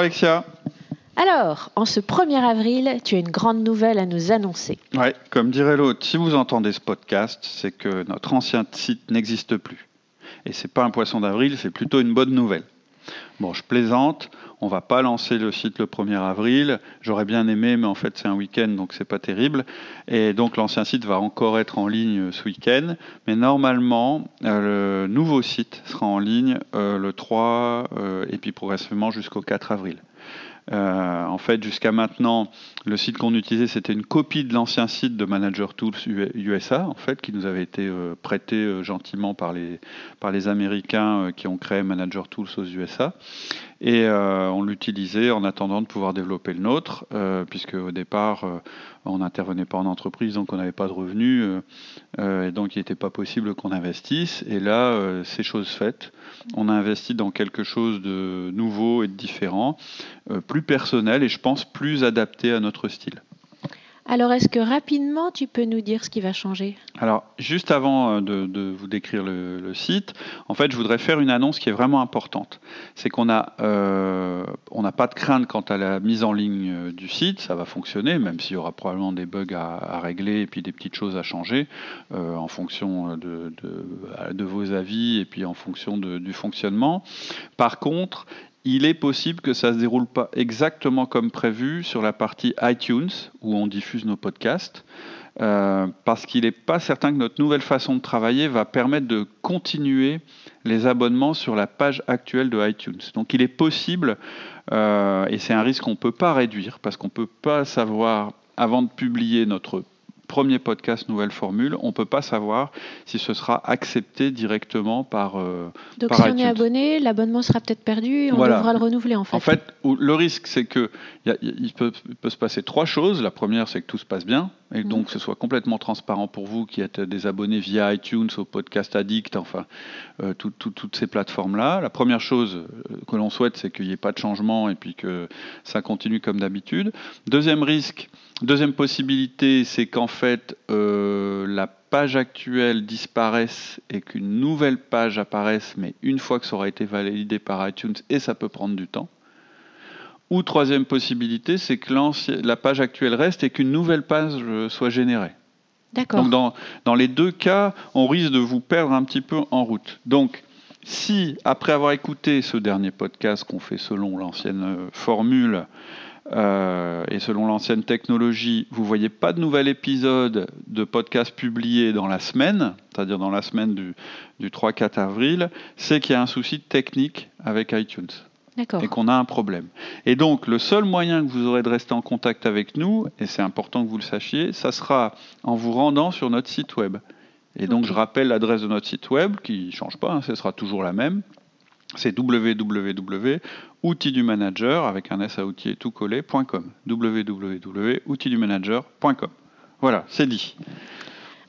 Alexia. Alors, en ce 1er avril, tu as une grande nouvelle à nous annoncer. Ouais, comme dirait l'autre, si vous entendez ce podcast, c'est que notre ancien site n'existe plus. Et c'est pas un poisson d'avril, c'est plutôt une bonne nouvelle. Bon, je plaisante, on va pas lancer le site le 1er avril. J'aurais bien aimé, mais en fait c'est un week-end, donc c'est pas terrible. Et donc l'ancien site va encore être en ligne ce week-end. Mais normalement, euh, le nouveau site sera en ligne euh, le 3 euh, et puis progressivement jusqu'au 4 avril. Euh, en fait, jusqu'à maintenant, le site qu'on utilisait, c'était une copie de l'ancien site de Manager Tools USA, en fait, qui nous avait été euh, prêté euh, gentiment par les, par les Américains qui ont créé Manager Tools aux USA. Et on l'utilisait en attendant de pouvoir développer le nôtre, puisque au départ, on n'intervenait pas en entreprise, donc on n'avait pas de revenus, et donc il n'était pas possible qu'on investisse. Et là, c'est chose faite. On a investi dans quelque chose de nouveau et de différent, plus personnel et je pense plus adapté à notre style. Alors, est-ce que rapidement, tu peux nous dire ce qui va changer? Alors, juste avant euh, de, vous décrire le, site, en fait, je voudrais faire une annonce qui est vraiment importante. C'est qu'on euh, n'a pas de crainte quant à la mise en ligne euh, du site. Ça va fonctionner, même s'il y aura probablement des bugs à, régler et puis des petites choses à changer en fonction de, de, vos avis et puis en fonction du fonctionnement. Par contre, il est possible que ça ne se déroule pas exactement comme prévu sur la partie iTunes, où on diffuse nos podcasts, euh, parce qu'il n'est pas certain que notre nouvelle façon de travailler va permettre de continuer les abonnements sur la page actuelle de iTunes. Donc il est possible, euh, et c'est un risque qu'on ne peut pas réduire, parce qu'on ne peut pas savoir, avant de publier notre premier podcast Nouvelle Formule, on ne peut pas savoir si ce sera accepté directement par. Euh, Donc si on est abonné, l'abonnement sera peut-être perdu et on devra le renouveler en fait. En fait, le risque c'est que il, peut, se passer trois choses. La première, c'est que tout se passe bien et donc que ce soit complètement transparent pour vous qui êtes des abonnés via iTunes, au Podcast Addict, enfin euh, toutes ces plateformes-là. La première chose euh, que l'on souhaite, c'est qu'il n'y ait pas de changement et puis que ça continue comme d'habitude. Deuxième risque, deuxième possibilité, c'est qu'en fait euh, la page actuelle disparaisse et qu'une nouvelle page apparaisse, mais une fois que ça aura été validé par iTunes et ça peut prendre du temps. Ou troisième possibilité, c'est que la page actuelle reste et qu'une nouvelle page euh, soit générée. D'accord. Donc dans, dans, les deux cas, on risque de vous perdre un petit peu en route. Donc si, après avoir écouté ce dernier podcast qu'on fait selon l'ancienne euh, formule euh, et selon l'ancienne technologie, vous ne voyez pas de nouvel épisode de podcast publié dans la semaine, c'est-à-dire dans la semaine du, du 3-4 avril, c'est qu'il y a un souci technique avec iTunes et qu'on a un problème. Et donc, le seul moyen que vous aurez de rester en contact avec nous, et c'est important que vous le sachiez, ça sera en vous rendant sur notre site web. Et donc, je rappelle l'adresse de notre site web, qui ne change pas, hein, ce sera toujours la même. C'est www.outildumanager, avec un S à outils et tout collé.com. www.outildumanager.com. Voilà, c'est dit.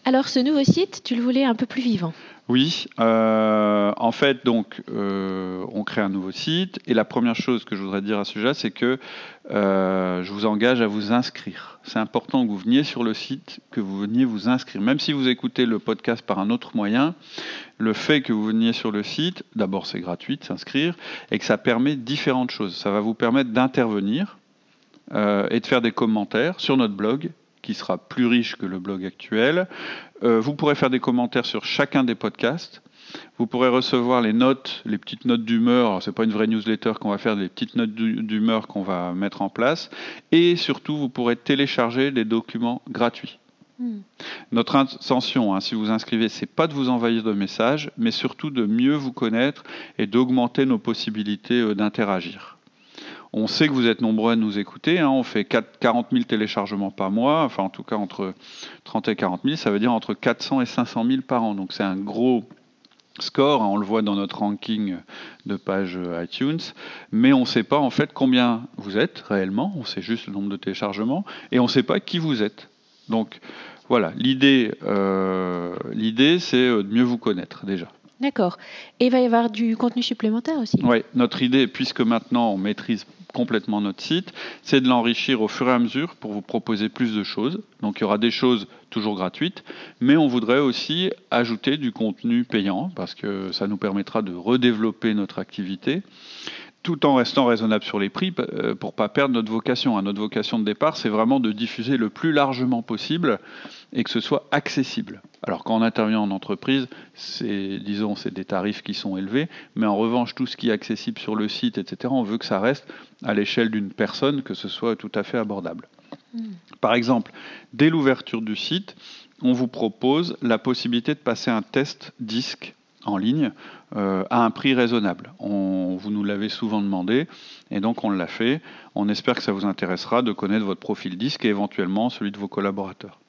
Alors, ce nouveau site, tu le voulais un peu plus vivant oui, euh, en fait, donc, euh, on crée un nouveau site. Et la première chose que je voudrais dire à ce sujet, c'est que euh, je vous engage à vous inscrire. C'est important que vous veniez sur le site, que vous veniez vous inscrire. Même si vous écoutez le podcast par un autre moyen, le fait que vous veniez sur le site, d'abord c'est gratuit de s'inscrire, et que ça permet différentes choses. Ça va vous permettre d'intervenir et de faire des commentaires sur notre blog qui sera plus riche que le blog actuel. Euh, vous pourrez faire des commentaires sur chacun des podcasts. Vous pourrez recevoir les notes, les petites notes d'humeur. C'est pas une vraie newsletter qu'on va faire, des petites notes d'humeur qu'on va mettre en place. Et surtout, vous pourrez télécharger des documents gratuits. Hmm. Notre intention, hein, si vous inscrivez, c'est pas de vous envahir de messages, mais surtout de mieux vous connaître et d'augmenter nos possibilités euh, d'interagir. On sait que vous êtes nombreux à nous écouter. Hein. on fait 40 000 téléchargements par mois, enfin en tout cas entre 30 et 40 000, ça veut dire entre 400 et 500 000 par an. Donc c'est un gros score, hein. on le voit dans notre ranking de page iTunes, mais on ne sait pas en fait combien vous êtes réellement, on sait juste le nombre de téléchargements, et on ne sait pas qui vous êtes. Donc voilà, l'idée, euh, l'idée c'est de mieux vous connaître déjà. D'accord. Et il va y avoir du contenu supplémentaire aussi Oui, notre idée, puisque maintenant on maîtrise complètement notre site, c'est de l'enrichir au fur et à mesure pour vous proposer plus de choses. Donc il y aura des choses toujours gratuites, mais on voudrait aussi ajouter du contenu payant parce que ça nous permettra de redévelopper notre activité tout en restant raisonnable sur les prix euh, pour pas perdre notre vocation. Hein. Notre vocation de départ, c'est vraiment de diffuser le plus largement possible et que ce soit accessible. Alors quand on intervient en entreprise, c'est disons c'est des tarifs qui sont élevés, mais en revanche tout ce qui est accessible sur le site, etc. On veut que ça reste à l'échelle d'une personne, que ce soit tout à fait abordable. Hmm. Par exemple, dès l'ouverture du site, on vous propose la possibilité de passer un test disque en ligne euh, à un prix raisonnable. On, vous nous l'avez souvent demandé et donc on l'a fait. On espère que ça vous intéressera de connaître votre profil disque et éventuellement celui de vos collaborateurs.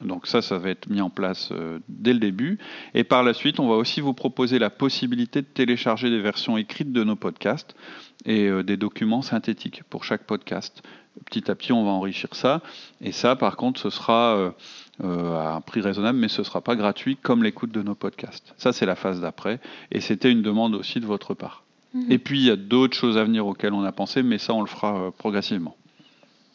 Donc ça, ça va être mis en place euh, dès le début. Et par la suite, on va aussi vous proposer la possibilité de télécharger des versions écrites de nos podcasts et euh, des documents synthétiques pour chaque podcast. Petit à petit, on va enrichir ça. Et ça, par contre, ce sera euh, à un prix raisonnable, mais ce ne sera pas gratuit comme l'écoute de nos podcasts. Ça, c'est la phase d'après. Et c'était une demande aussi de votre part. Mhm. Et puis, il y a d'autres choses à venir auxquelles on a pensé, mais ça, on le fera euh, progressivement.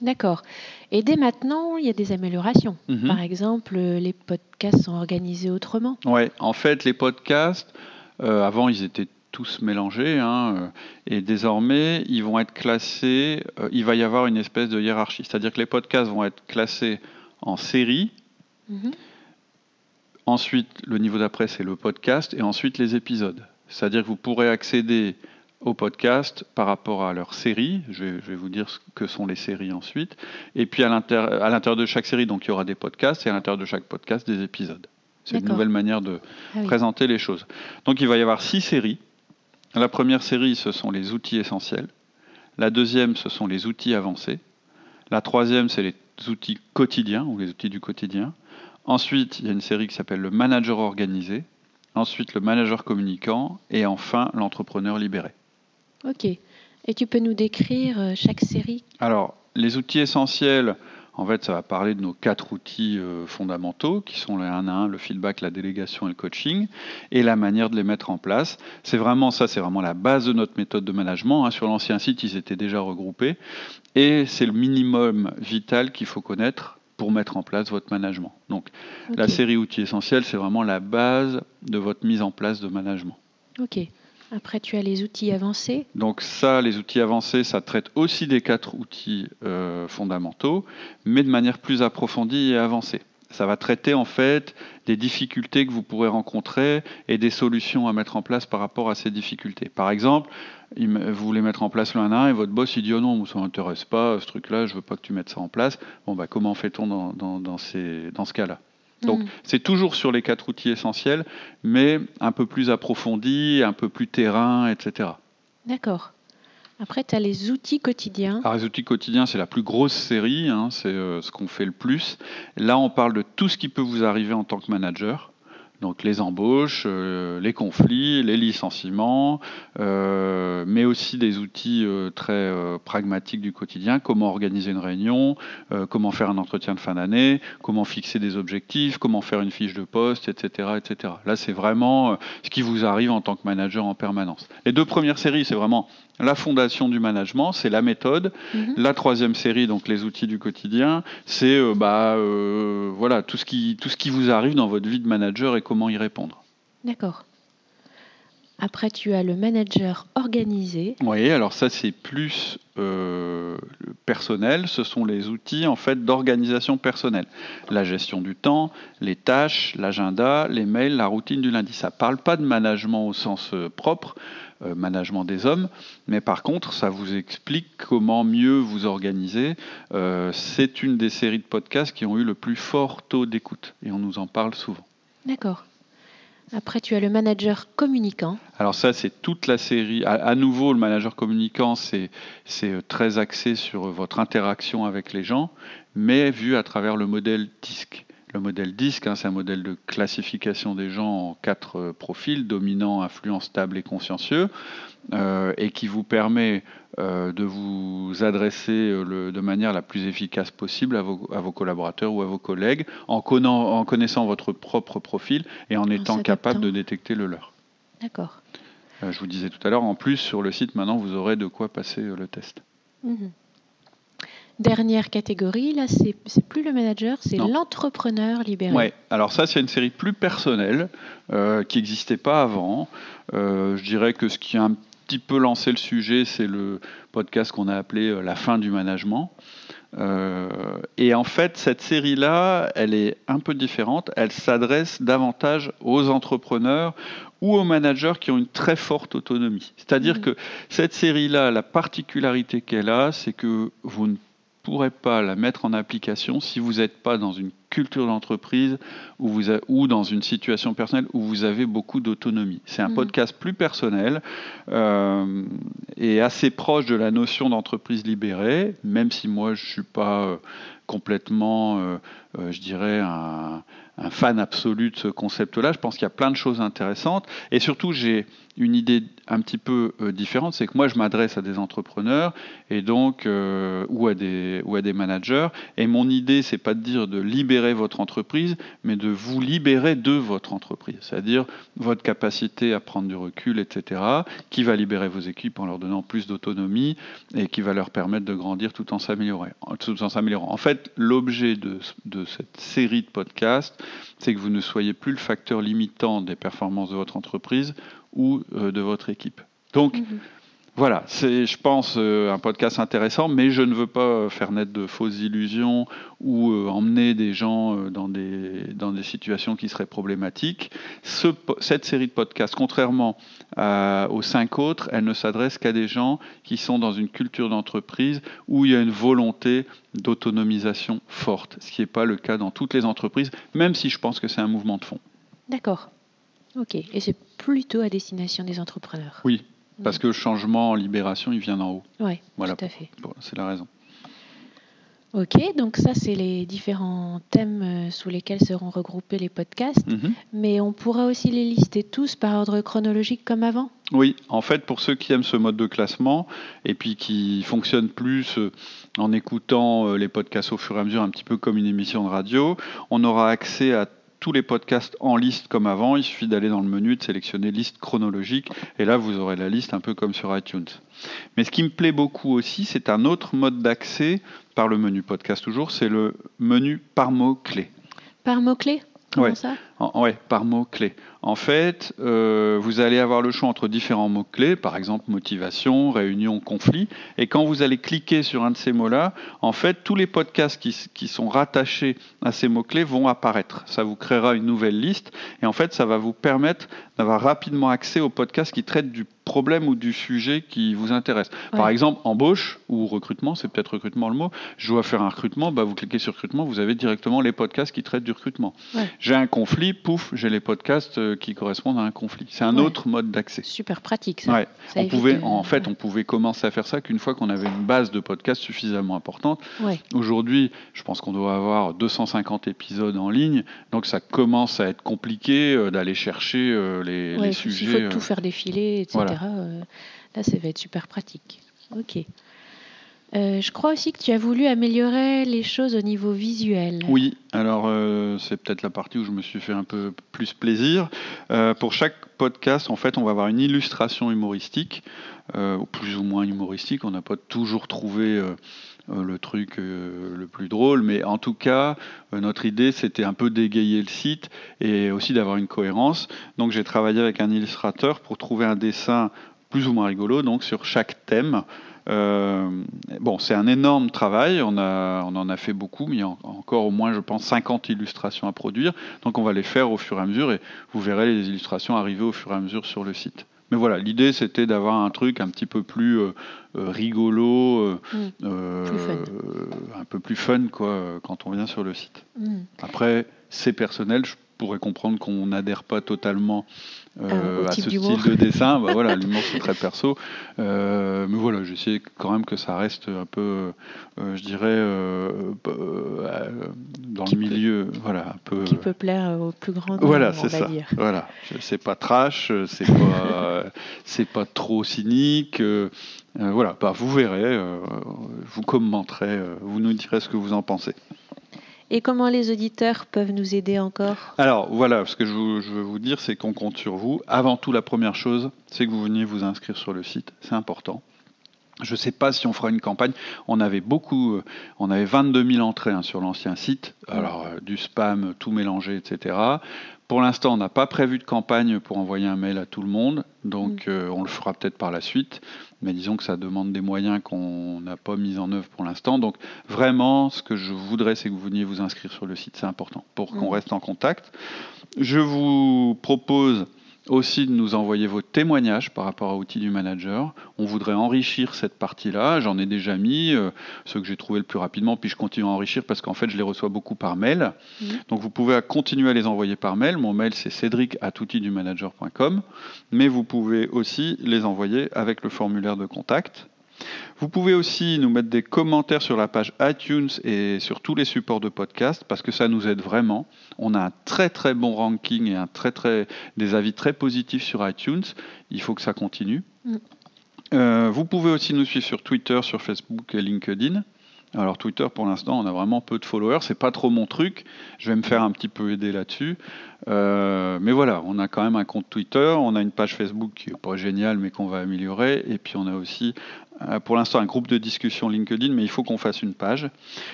D'accord. Et dès maintenant, il y a des améliorations. Mhm. Par exemple, les podcasts sont organisés autrement. Oui, en fait, les podcasts, euh, avant, ils étaient tous mélangés, hein, et désormais, ils vont être classés, il va y avoir une espèce de hiérarchie. C'est-à-dire que les podcasts vont être classés en série, Mhm. Ensuite, le niveau d'après, c'est le podcast et ensuite les épisodes. C'est-à-dire que vous pourrez accéder au podcast par rapport à leur série. Je vais, vous dire ce que sont les séries ensuite. Et puis à l'intérieur de chaque série, donc il y aura des podcasts et à l'intérieur de chaque podcast, des épisodes. C'est une nouvelle manière de ah présenter les choses. Donc il va y avoir six séries. La première série, ce sont les outils essentiels. La deuxième, ce sont les outils avancés. La troisième, c'est les outils quotidiens ou les outils du quotidien. Ensuite, il y a une série qui s'appelle le manager organisé. Ensuite, le manager communicant. Et enfin, l'entrepreneur libéré. Ok. Et tu peux nous décrire euh, chaque série? Alors, les outils essentiels, en fait, ça va parler de nos quatre outils euh, fondamentaux, qui sont le 1 à 1, le feedback, la délégation et le coaching, et la manière de les mettre en place. C'est vraiment ça, c'est vraiment la base de notre méthode de management. Hein. Sur l'ancien site, ils étaient déjà regroupés. Et c'est le minimum vital qu'il faut connaître pour mettre en place votre management. Donc la série outils essentiels, c'est vraiment la base de votre mise en place de management. Ok. Après, tu as les outils avancés. Donc ça, les outils avancés, ça traite aussi des quatre outils euh, fondamentaux, mais de manière plus approfondie et avancée. Ça va traiter en fait des difficultés que vous pourrez rencontrer et des solutions à mettre en place par rapport à ces difficultés. Par exemple, vous voulez mettre en place le 1 1 et votre boss il dit oh non, ça m'intéresse pas, ce truc-là, je veux pas que tu mettes ça en place. Bon bah comment fait-on dans, dans, dans, ces, dans ce cas-là? Donc mm. c'est toujours sur les quatre outils essentiels, mais un peu plus approfondi, un peu plus terrain, etc. D'accord. Après, tu as les outils quotidiens. Alors, les outils quotidiens, c'est la plus grosse série, hein, c'est euh, ce qu'on fait le plus. Là, on parle de tout ce qui peut vous arriver en tant que manager. Donc les embauches, euh, les conflits, les licenciements, euh, mais aussi des outils euh, très pragmatiques du quotidien, comment organiser une réunion, comment faire un entretien de fin d'année, comment fixer des objectifs, comment faire une fiche de poste, etc. etc. Là, c'est vraiment ce qui vous arrive en tant que manager en permanence. Les deux premières séries, c'est vraiment la fondation du management, c'est la méthode. Mhm. La troisième série, donc les outils du quotidien, c'est bah, voilà, tout, ce qui, tout ce qui vous arrive dans votre vie de manager et comment y répondre. D'accord. Après, tu as le manager organisé. Oui, alors ça c'est plus euh, personnel. Ce sont les outils en fait d'organisation personnelle. La gestion du temps, les tâches, l'agenda, les mails, la routine du lundi. Ça parle pas de management au sens propre. Euh, management des hommes, mais par contre, ça vous explique comment mieux vous organiser. Euh, c'est une des séries de podcasts qui ont eu le plus fort taux d'écoute, et on nous en parle souvent. D'accord. Après, tu as le manager communicant. Alors ça, c'est toute la série. À, nouveau, le manager communicant, c'est euh, très axé sur votre interaction avec les gens, mais vu à travers le modèle disque. Le modèle DISC, hein, c'est un modèle de classification des gens en quatre euh, profils, dominant, influent, stable et consciencieux, euh, et qui vous permet euh, de vous adresser de manière la plus efficace possible à vos, collaborateurs ou à vos collègues, en, en, connaissant votre propre profil et en, étant capable de détecter le leur. D'accord. je vous disais tout à l'heure, en plus, sur le site, maintenant, vous aurez de quoi passer le test. Mhm. Dernière catégorie, là, c'est plus le manager, c'est l'entrepreneur libéré. Oui, alors ça, c'est une série plus personnelle euh, qui n'existait pas avant. Euh, je dirais que ce qui est un petit peu lancé le sujet, c'est le podcast qu'on a appelé La fin du management. et en fait, cette série-là, elle est un peu différente. Elle s'adresse davantage aux entrepreneurs ou aux managers qui ont une très forte autonomie. C'est-à-dire mmh. que cette série-là, la particularité qu'elle a, c'est que vous ne pourrez pas la mettre en application si vous n'êtes pas dans une culture d'entreprise ou, vous ou dans une situation personnelle où vous avez beaucoup d'autonomie. C'est un mmh. podcast plus personnel euh, et assez proche de la notion d'entreprise libérée, même si moi je ne suis pas euh, complètement, euh, je dirais, un, un fan absolu de ce concept-là. Je pense qu'il y a plein de choses intéressantes. Et surtout, j'ai une idée un petit peu euh, différente, c'est que moi je m'adresse à des entrepreneurs et donc euh, ou à des ou à des managers et mon idée c'est pas de dire de libérer votre entreprise mais de vous libérer de votre entreprise, c'est-à-dire votre capacité à prendre du recul, etc. qui va libérer vos équipes en leur donnant plus d'autonomie et qui va leur permettre de grandir tout en s'améliorant. Tout en s'améliorant. En fait, l'objet de, de cette série de podcasts, c'est que vous ne soyez plus le facteur limitant des performances de votre entreprise ou euh, de votre équipe. Donc, mhm. Voilà, c'est, je pense, euh, un podcast intéressant, mais je ne veux pas euh, faire naître de fausses illusions ou emmener des gens dans des, dans des situations qui seraient problématiques. cette série de podcasts, contrairement aux cinq autres, elle ne s'adresse qu'à des gens qui sont dans une culture d'entreprise où il y a une volonté d'autonomisation forte, ce qui n'est pas le cas dans toutes les entreprises, même si je pense que c'est un mouvement de fond. D'accord. Ok, et c'est plutôt à destination des entrepreneurs. Oui, parce que le changement en libération, il vient d'en haut. Oui, voilà. tout à fait. c'est la raison. Ok, donc ça, c'est les différents thèmes euh, sous lesquels seront regroupés les podcasts. Mhm. Mais on pourra aussi les lister tous par ordre chronologique comme avant Oui, en fait, pour ceux qui aiment ce mode de classement et puis qui fonctionnent plus euh, en écoutant euh, les podcasts au fur et à mesure, un petit peu comme une émission de radio, on aura accès à tous les podcasts en liste comme avant. Il suffit d'aller dans le menu, de sélectionner liste chronologique, et là vous aurez la liste un peu comme sur iTunes. Mais ce qui me plaît beaucoup aussi, c'est un autre mode d'accès par le menu podcast toujours, c'est le menu par mots-clés. Par mots-clés Oui, ça? Ouais, par mots-clés. En fait, euh, vous allez avoir le choix entre différents mots-clés, par exemple motivation, réunion, conflit. Et quand vous allez cliquer sur un de ces mots-là, en fait, tous les podcasts qui, qui sont rattachés à ces mots-clés vont apparaître. Ça vous créera une nouvelle liste. Et en fait, ça va vous permettre d'avoir rapidement accès aux podcasts qui traitent du problème ou du sujet qui vous intéresse. Par exemple, embauche ou recrutement, c'est peut-être recrutement le mot. Je dois faire un recrutement, bah vous cliquez sur recrutement, vous avez directement les podcasts qui traitent du recrutement. J'ai un conflit, pouf, j'ai les podcasts euh, qui correspondent à un conflit. C'est un autre mode d'accès. Super pratique. Ça. on pouvait, en fait, on pouvait commencer à faire ça qu'une fois qu'on avait une base de podcasts suffisamment importante. Aujourd'hui, je pense qu'on doit avoir 250 épisodes en ligne, donc ça commence à être compliqué euh, d'aller chercher euh, les, les sujets. Il faut tout faire défiler, etc. là, ça va être super pratique. Ok. Euh, je crois aussi que tu as voulu améliorer les choses au niveau visuel. Oui, alors euh, c'est peut-être la partie où je me suis fait un peu plus plaisir. Euh, pour chaque podcast, en fait, on va avoir une illustration humoristique, plus ou moins humoristique. On n'a pas toujours trouvé le truc le plus drôle, mais en tout cas, notre idée, c'était un peu d'égayer le site et aussi d'avoir une cohérence. Donc j'ai travaillé avec un illustrateur pour trouver un dessin plus ou moins rigolo, donc sur chaque thème. Euh, bon, c'est un énorme travail, on, a, on en a fait beaucoup, mais il y a encore au moins, je pense, 50 illustrations à produire. Donc on va les faire au fur et à mesure et vous verrez les illustrations arriver au fur et à mesure sur le site. Mais voilà, l'idée c'était d'avoir un truc un petit peu plus euh, euh, rigolo, mm. un peu plus fun quoi, quand on vient sur le site. Mm. Après, c'est personnel, je pourrais comprendre qu'on n'adhère pas totalement euh, à ce style de dessin. Bah, voilà, l'humour c'est très perso. Euh, mais voilà, j'essaie quand même que ça reste un peu, euh, je dirais, dans le milieu, voilà, un peu. Qui peut plaire au plus grand. Voilà, c'est ça. Dire. Voilà, c'est pas trash, c'est pas, c'est pas trop cynique. voilà, bah, vous verrez, vous commenterez, vous nous direz ce que vous en pensez. Et comment les auditeurs peuvent nous aider encore Alors voilà, ce que je, veux vous dire, c'est qu'on compte sur vous. Avant tout, la première chose, c'est que vous veniez vous inscrire sur le site. C'est important. Je ne sais pas si on fera une campagne. On avait beaucoup, euh, on avait 22 000 entrées hein, sur l'ancien site. Alors euh, du spam, tout mélangé, etc. Pour l'instant, on n'a pas prévu de campagne pour envoyer un mail à tout le monde. Donc, mm. on le fera peut-être par la suite. Mais disons que ça demande des moyens qu'on n'a pas mis en œuvre pour l'instant. Donc, vraiment, ce que je voudrais, c'est que vous veniez vous inscrire sur le site. C'est important pour qu'on mm. reste en contact. Je vous propose aussi de nous envoyer vos témoignages par rapport à Outils du Manager. On voudrait enrichir cette partie-là. J'en ai déjà mis, euh, ceux que j'ai trouvés le plus rapidement, puis je continue à enrichir parce qu'en fait, je les reçois beaucoup par mail. Mmh. Donc vous pouvez continuer à les envoyer par mail. Mon mail, c'est cédric.outildumanager.com. Mais vous pouvez aussi les envoyer avec le formulaire de contact. Vous pouvez aussi nous mettre des commentaires sur la page iTunes et sur tous les supports de podcast parce que ça nous aide vraiment. On a un très très bon ranking et un très très des avis très positifs sur iTunes. Il faut que ça continue. Mm. Euh, vous pouvez aussi nous suivre sur Twitter, sur Facebook et LinkedIn. Alors Twitter, pour l'instant, on a vraiment peu de followers. C'est pas trop mon truc. Je vais me faire un petit peu aider là-dessus. Euh, mais voilà, on a quand même un compte Twitter, on a une page Facebook qui est pas géniale, mais qu'on va améliorer. Et puis on a aussi pour l'instant un groupe de discussion LinkedIn, mais il faut qu'on fasse une page.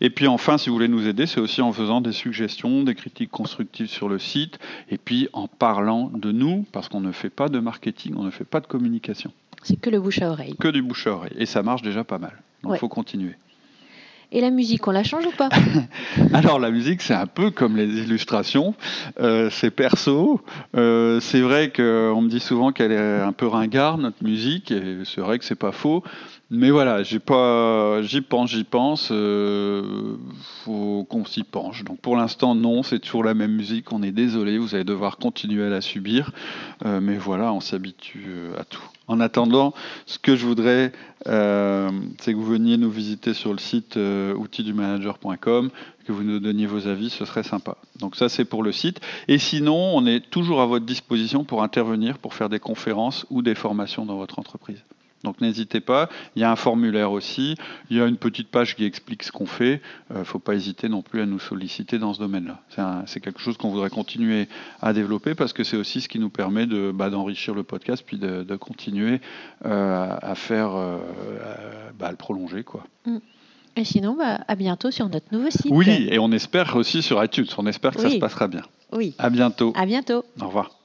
Et puis enfin, si vous voulez nous aider, c'est aussi en faisant des suggestions, des critiques constructives sur le site, et puis en parlant de nous, parce qu'on ne fait pas de marketing, on ne fait pas de communication. C'est que le bouche à oreille. Que du bouche à oreille. Et ça marche déjà pas mal. Donc il faut continuer. Et la musique, on la change ou pas Alors la musique, c'est un peu comme les illustrations, euh, c'est perso. Euh, c'est vrai qu'on me dit souvent qu'elle est un peu ringarde notre musique, et c'est vrai que c'est pas faux. Mais voilà, j'y pense, j'y pense. Euh, faut qu'on s'y penche. Donc pour l'instant, non, c'est toujours la même musique. On est désolé, vous allez devoir continuer à la subir. Euh, mais voilà, on s'habitue euh, à tout. En attendant, ce que je voudrais, euh, c'est que vous veniez nous visiter sur le site outildumanager.com, que vous nous donniez vos avis, ce serait sympa. Donc ça, c'est pour le site. Et sinon, on est toujours à votre disposition pour intervenir, pour faire des conférences ou des formations dans votre entreprise. Donc n'hésitez pas, il y a un formulaire aussi, il y a une petite page qui explique ce qu'on fait, il euh, ne faut pas hésiter non plus à nous solliciter dans ce domaine-là. C'est quelque chose qu'on voudrait continuer à développer parce que c'est aussi ce qui nous permet de, bah, d'enrichir le podcast puis de, continuer euh, à faire, euh, bah, le prolonger. Quoi. Mm. Et sinon, bah, à bientôt sur notre nouveau site. Oui, et on espère aussi sur iTunes, on espère que ça se passera bien. Oui. À bientôt. À bientôt. Au revoir.